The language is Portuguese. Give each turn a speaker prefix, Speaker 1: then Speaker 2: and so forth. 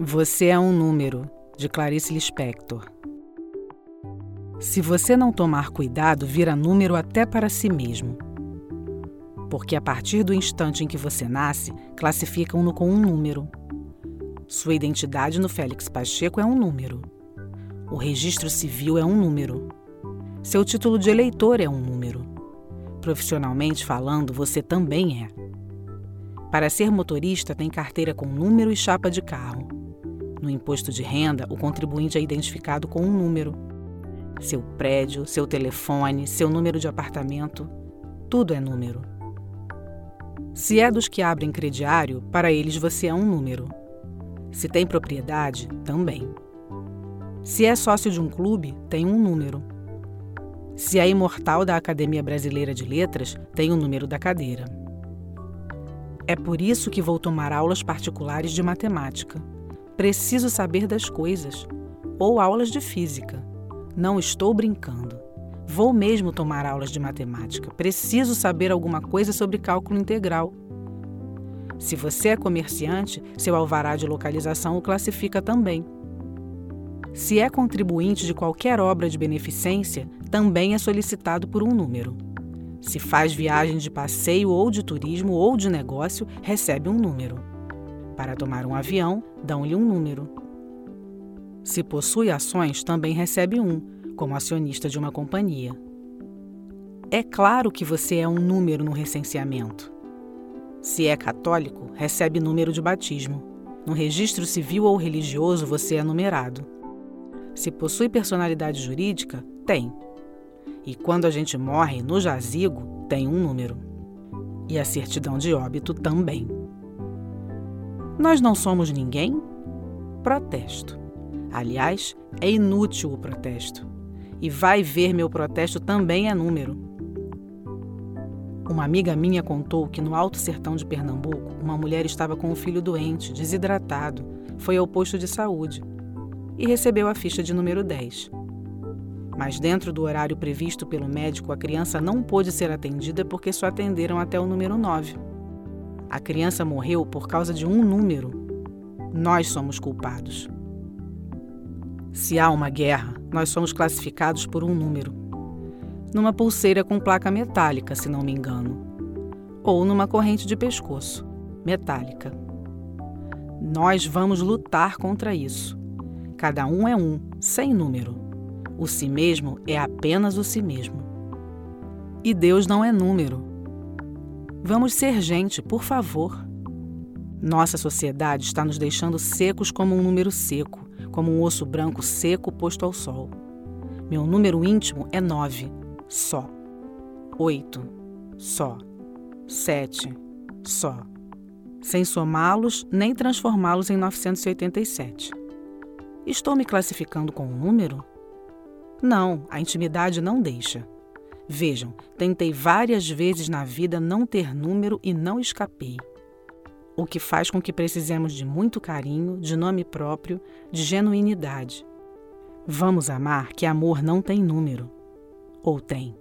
Speaker 1: Você é um número, de Clarice Lispector. Se você não tomar cuidado, vira número até para si mesmo. Porque a partir do instante em que você nasce, classificam-no com um número. Sua identidade no Félix Pacheco é um número. O registro civil é um número. Seu título de eleitor é um número. Profissionalmente falando, você também é. Para ser motorista, tem carteira com número e chapa de carro. No imposto de renda, o contribuinte é identificado com um número. Seu prédio, seu telefone, seu número de apartamento, tudo é número. Se é dos que abrem crediário, para eles você é um número. Se tem propriedade, também. Se é sócio de um clube, tem um número. Se é imortal da Academia Brasileira de Letras, tem o número da cadeira. É por isso que vou tomar aulas particulares de matemática. Preciso saber das coisas. Ou aulas de física. Não estou brincando. Vou mesmo tomar aulas de matemática. Preciso saber alguma coisa sobre cálculo integral. Se você é comerciante, seu alvará de localização o classifica também. Se é contribuinte de qualquer obra de beneficência, também é solicitado por um número. Se faz viagem de passeio ou de turismo ou de negócio, recebe um número. Para tomar um avião, dão-lhe um número. Se possui ações, também recebe um, como acionista de uma companhia. É claro que você é um número no recenseamento. Se é católico, recebe número de batismo. No registro civil ou religioso, você é numerado. Se possui personalidade jurídica, tem, e quando a gente morre no jazigo, tem um número. E a certidão de óbito também. Nós não somos ninguém? Protesto. Aliás, é inútil o protesto. E vai ver meu protesto também é número. Uma amiga minha contou que no Alto Sertão de Pernambuco, uma mulher estava com um filho doente, desidratado, foi ao posto de saúde e recebeu a ficha de número 10. Mas dentro do horário previsto pelo médico, a criança não pôde ser atendida porque só atenderam até o número 9. A criança morreu por causa de um número. Nós somos culpados. Se há uma guerra, nós somos classificados por um número. Numa pulseira com placa metálica, se não me engano. Ou numa corrente de pescoço, metálica. Nós vamos lutar contra isso. Cada um é um, sem número. O si mesmo é apenas o si mesmo. E Deus não é número. Vamos ser gente, por favor. Nossa sociedade está nos deixando secos como um número seco, como um osso branco seco posto ao sol. Meu número íntimo é nove, só. Oito, só. Sete, só. Sem somá-los nem transformá-los em 987. Estou me classificando com um número? Não, a intimidade não deixa. Vejam, tentei várias vezes na vida não ter número e não escapei. O que faz com que precisemos de muito carinho, de nome próprio, de genuinidade. Vamos amar que amor não tem número. Ou tem?